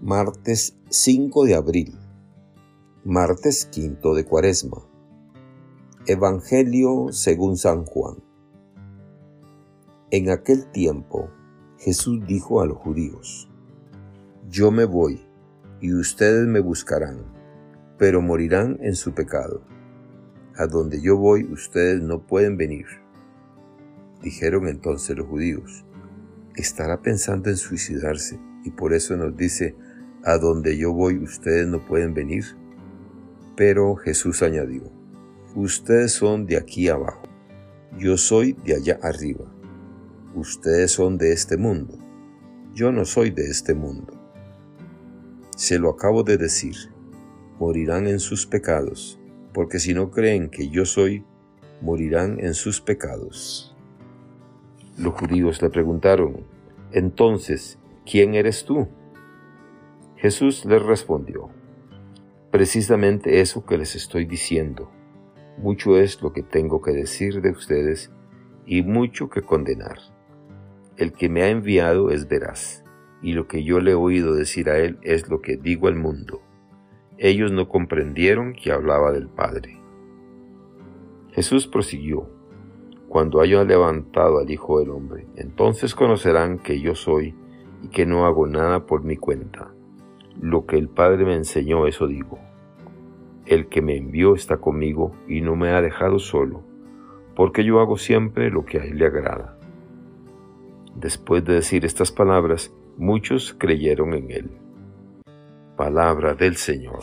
Martes 5 de abril. Martes quinto de Cuaresma. Evangelio según San Juan. En aquel tiempo Jesús dijo a los judíos, Yo me voy, y ustedes me buscarán, pero morirán en su pecado. A donde yo voy ustedes no pueden venir. Dijeron entonces los judíos, estará pensando en suicidarse y por eso nos dice, a donde yo voy ustedes no pueden venir. Pero Jesús añadió, ustedes son de aquí abajo, yo soy de allá arriba. Ustedes son de este mundo, yo no soy de este mundo. Se lo acabo de decir, morirán en sus pecados, porque si no creen que yo soy, morirán en sus pecados. Los judíos le preguntaron, entonces, ¿quién eres tú? Jesús les respondió, precisamente eso que les estoy diciendo. Mucho es lo que tengo que decir de ustedes y mucho que condenar. El que me ha enviado es veraz, y lo que yo le he oído decir a él es lo que digo al mundo. Ellos no comprendieron que hablaba del Padre. Jesús prosiguió, cuando haya levantado al Hijo del Hombre, entonces conocerán que yo soy y que no hago nada por mi cuenta. Lo que el Padre me enseñó, eso digo. El que me envió está conmigo y no me ha dejado solo, porque yo hago siempre lo que a él le agrada. Después de decir estas palabras, muchos creyeron en él. Palabra del Señor.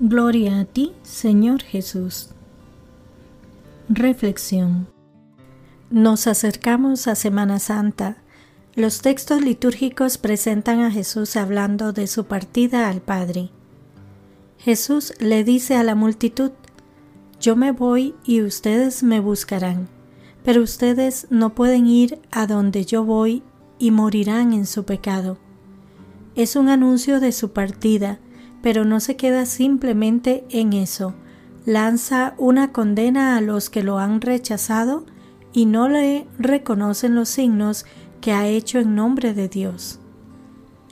Gloria a ti, Señor Jesús. Reflexión. Nos acercamos a Semana Santa. Los textos litúrgicos presentan a Jesús hablando de su partida al Padre. Jesús le dice a la multitud, Yo me voy y ustedes me buscarán, pero ustedes no pueden ir a donde yo voy y morirán en su pecado. Es un anuncio de su partida, pero no se queda simplemente en eso lanza una condena a los que lo han rechazado y no le reconocen los signos que ha hecho en nombre de Dios.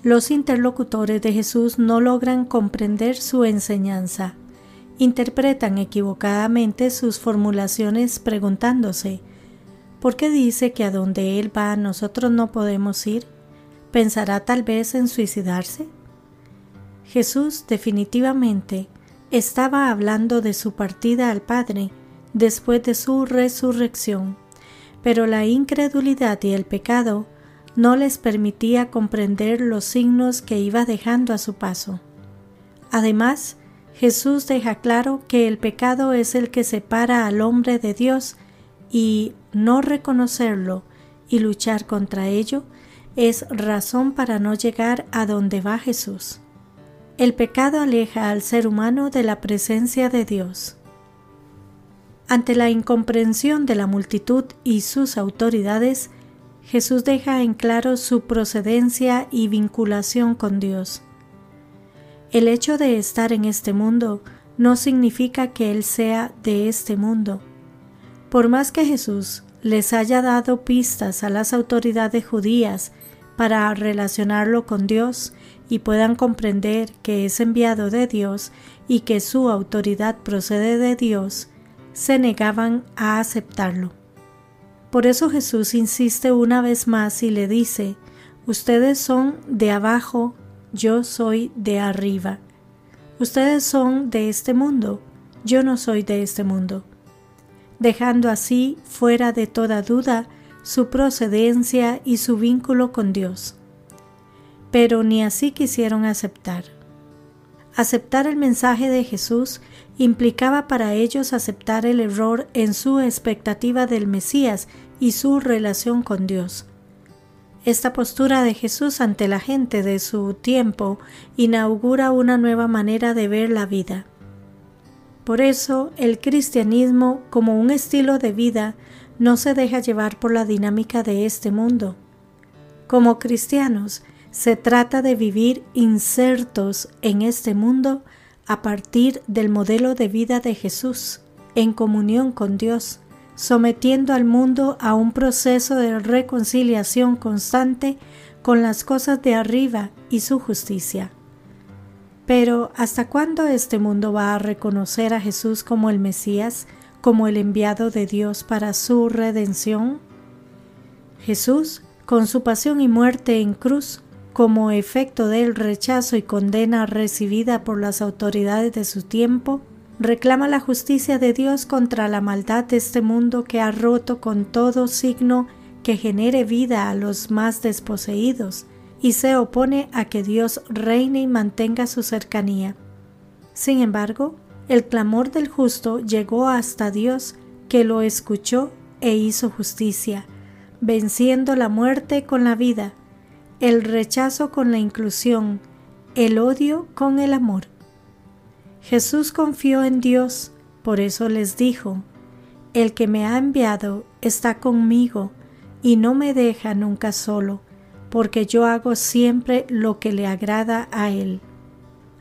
Los interlocutores de Jesús no logran comprender su enseñanza. Interpretan equivocadamente sus formulaciones preguntándose, ¿por qué dice que a donde Él va nosotros no podemos ir? ¿Pensará tal vez en suicidarse? Jesús definitivamente estaba hablando de su partida al Padre después de su resurrección, pero la incredulidad y el pecado no les permitía comprender los signos que iba dejando a su paso. Además, Jesús deja claro que el pecado es el que separa al hombre de Dios y no reconocerlo y luchar contra ello es razón para no llegar a donde va Jesús. El pecado aleja al ser humano de la presencia de Dios. Ante la incomprensión de la multitud y sus autoridades, Jesús deja en claro su procedencia y vinculación con Dios. El hecho de estar en este mundo no significa que Él sea de este mundo. Por más que Jesús les haya dado pistas a las autoridades judías para relacionarlo con Dios y puedan comprender que es enviado de Dios y que su autoridad procede de Dios, se negaban a aceptarlo. Por eso Jesús insiste una vez más y le dice, ustedes son de abajo, yo soy de arriba. Ustedes son de este mundo, yo no soy de este mundo. Dejando así fuera de toda duda su procedencia y su vínculo con Dios. Pero ni así quisieron aceptar. Aceptar el mensaje de Jesús implicaba para ellos aceptar el error en su expectativa del Mesías y su relación con Dios. Esta postura de Jesús ante la gente de su tiempo inaugura una nueva manera de ver la vida. Por eso el cristianismo como un estilo de vida no se deja llevar por la dinámica de este mundo. Como cristianos, se trata de vivir insertos en este mundo a partir del modelo de vida de Jesús, en comunión con Dios, sometiendo al mundo a un proceso de reconciliación constante con las cosas de arriba y su justicia. Pero ¿hasta cuándo este mundo va a reconocer a Jesús como el Mesías, como el enviado de Dios para su redención? Jesús, con su pasión y muerte en cruz, como efecto del rechazo y condena recibida por las autoridades de su tiempo, reclama la justicia de Dios contra la maldad de este mundo que ha roto con todo signo que genere vida a los más desposeídos y se opone a que Dios reine y mantenga su cercanía. Sin embargo, el clamor del justo llegó hasta Dios, que lo escuchó e hizo justicia, venciendo la muerte con la vida, el rechazo con la inclusión, el odio con el amor. Jesús confió en Dios, por eso les dijo, El que me ha enviado está conmigo y no me deja nunca solo, porque yo hago siempre lo que le agrada a Él.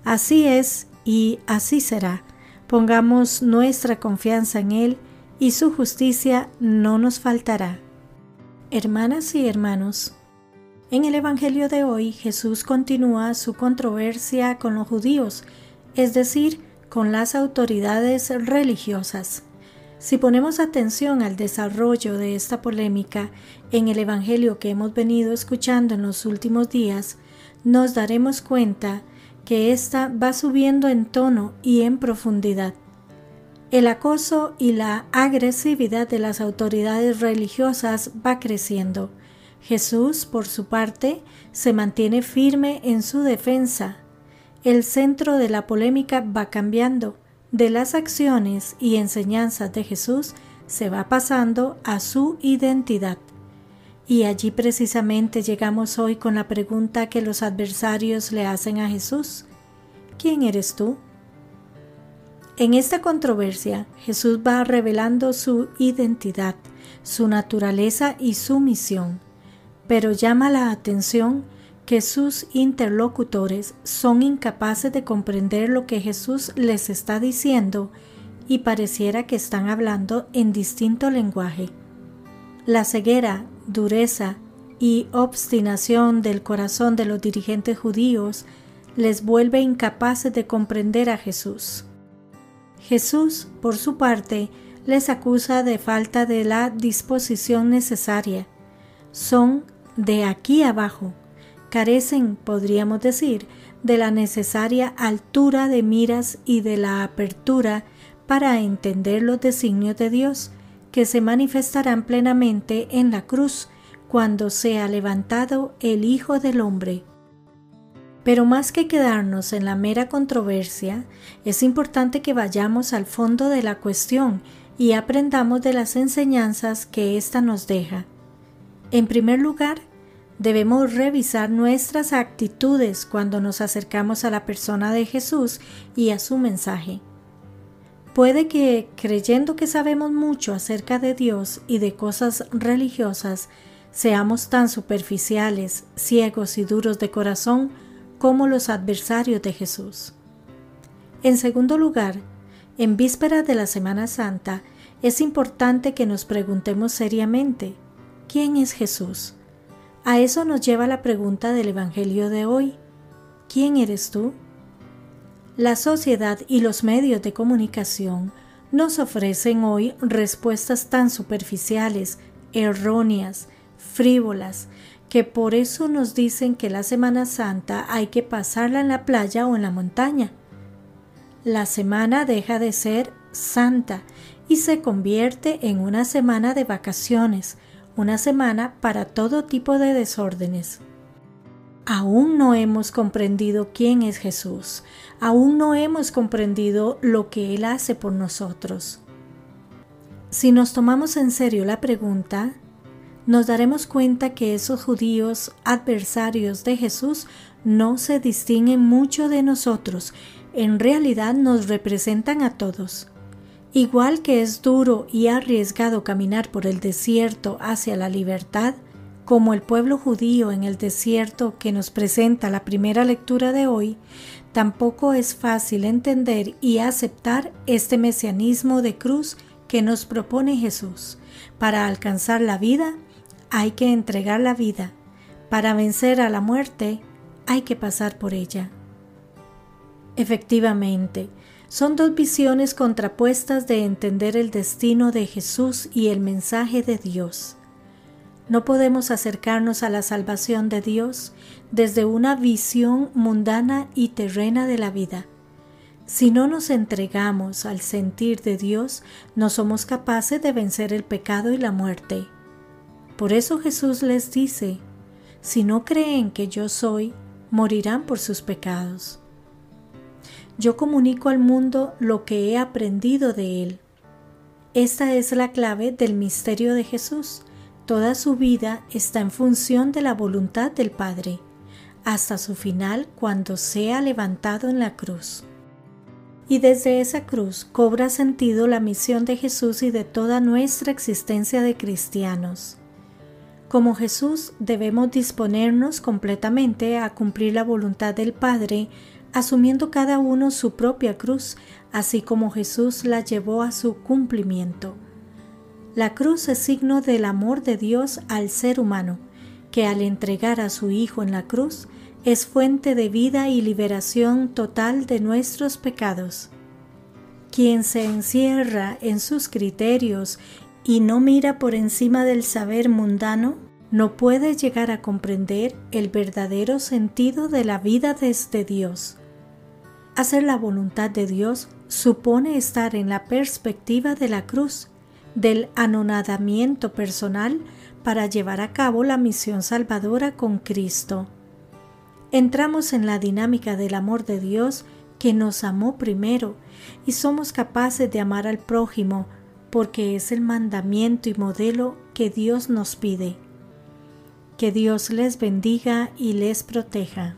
Así es y así será. Pongamos nuestra confianza en Él y su justicia no nos faltará. Hermanas y hermanos, en el Evangelio de hoy Jesús continúa su controversia con los judíos, es decir, con las autoridades religiosas. Si ponemos atención al desarrollo de esta polémica en el Evangelio que hemos venido escuchando en los últimos días, nos daremos cuenta que ésta va subiendo en tono y en profundidad. El acoso y la agresividad de las autoridades religiosas va creciendo. Jesús, por su parte, se mantiene firme en su defensa. El centro de la polémica va cambiando de las acciones y enseñanzas de Jesús se va pasando a su identidad. Y allí precisamente llegamos hoy con la pregunta que los adversarios le hacen a Jesús. ¿Quién eres tú? En esta controversia, Jesús va revelando su identidad, su naturaleza y su misión, pero llama la atención que sus interlocutores son incapaces de comprender lo que Jesús les está diciendo y pareciera que están hablando en distinto lenguaje. La ceguera, dureza y obstinación del corazón de los dirigentes judíos les vuelve incapaces de comprender a Jesús. Jesús, por su parte, les acusa de falta de la disposición necesaria. Son de aquí abajo, carecen, podríamos decir, de la necesaria altura de miras y de la apertura para entender los designios de Dios, que se manifestarán plenamente en la cruz cuando sea levantado el Hijo del Hombre. Pero más que quedarnos en la mera controversia, es importante que vayamos al fondo de la cuestión y aprendamos de las enseñanzas que ésta nos deja. En primer lugar, Debemos revisar nuestras actitudes cuando nos acercamos a la persona de Jesús y a su mensaje. Puede que, creyendo que sabemos mucho acerca de Dios y de cosas religiosas, seamos tan superficiales, ciegos y duros de corazón como los adversarios de Jesús. En segundo lugar, en víspera de la Semana Santa, es importante que nos preguntemos seriamente, ¿quién es Jesús? A eso nos lleva la pregunta del Evangelio de hoy. ¿Quién eres tú? La sociedad y los medios de comunicación nos ofrecen hoy respuestas tan superficiales, erróneas, frívolas, que por eso nos dicen que la Semana Santa hay que pasarla en la playa o en la montaña. La semana deja de ser santa y se convierte en una semana de vacaciones, una semana para todo tipo de desórdenes. Aún no hemos comprendido quién es Jesús, aún no hemos comprendido lo que Él hace por nosotros. Si nos tomamos en serio la pregunta, nos daremos cuenta que esos judíos adversarios de Jesús no se distinguen mucho de nosotros, en realidad nos representan a todos. Igual que es duro y arriesgado caminar por el desierto hacia la libertad, como el pueblo judío en el desierto que nos presenta la primera lectura de hoy, tampoco es fácil entender y aceptar este mesianismo de cruz que nos propone Jesús. Para alcanzar la vida hay que entregar la vida. Para vencer a la muerte hay que pasar por ella. Efectivamente, son dos visiones contrapuestas de entender el destino de Jesús y el mensaje de Dios. No podemos acercarnos a la salvación de Dios desde una visión mundana y terrena de la vida. Si no nos entregamos al sentir de Dios, no somos capaces de vencer el pecado y la muerte. Por eso Jesús les dice, si no creen que yo soy, morirán por sus pecados. Yo comunico al mundo lo que he aprendido de Él. Esta es la clave del misterio de Jesús. Toda su vida está en función de la voluntad del Padre, hasta su final cuando sea levantado en la cruz. Y desde esa cruz cobra sentido la misión de Jesús y de toda nuestra existencia de cristianos. Como Jesús debemos disponernos completamente a cumplir la voluntad del Padre, asumiendo cada uno su propia cruz, así como Jesús la llevó a su cumplimiento. La cruz es signo del amor de Dios al ser humano, que al entregar a su Hijo en la cruz es fuente de vida y liberación total de nuestros pecados. Quien se encierra en sus criterios y no mira por encima del saber mundano, no puede llegar a comprender el verdadero sentido de la vida desde Dios. Hacer la voluntad de Dios supone estar en la perspectiva de la cruz, del anonadamiento personal para llevar a cabo la misión salvadora con Cristo. Entramos en la dinámica del amor de Dios que nos amó primero y somos capaces de amar al prójimo porque es el mandamiento y modelo que Dios nos pide. Que Dios les bendiga y les proteja.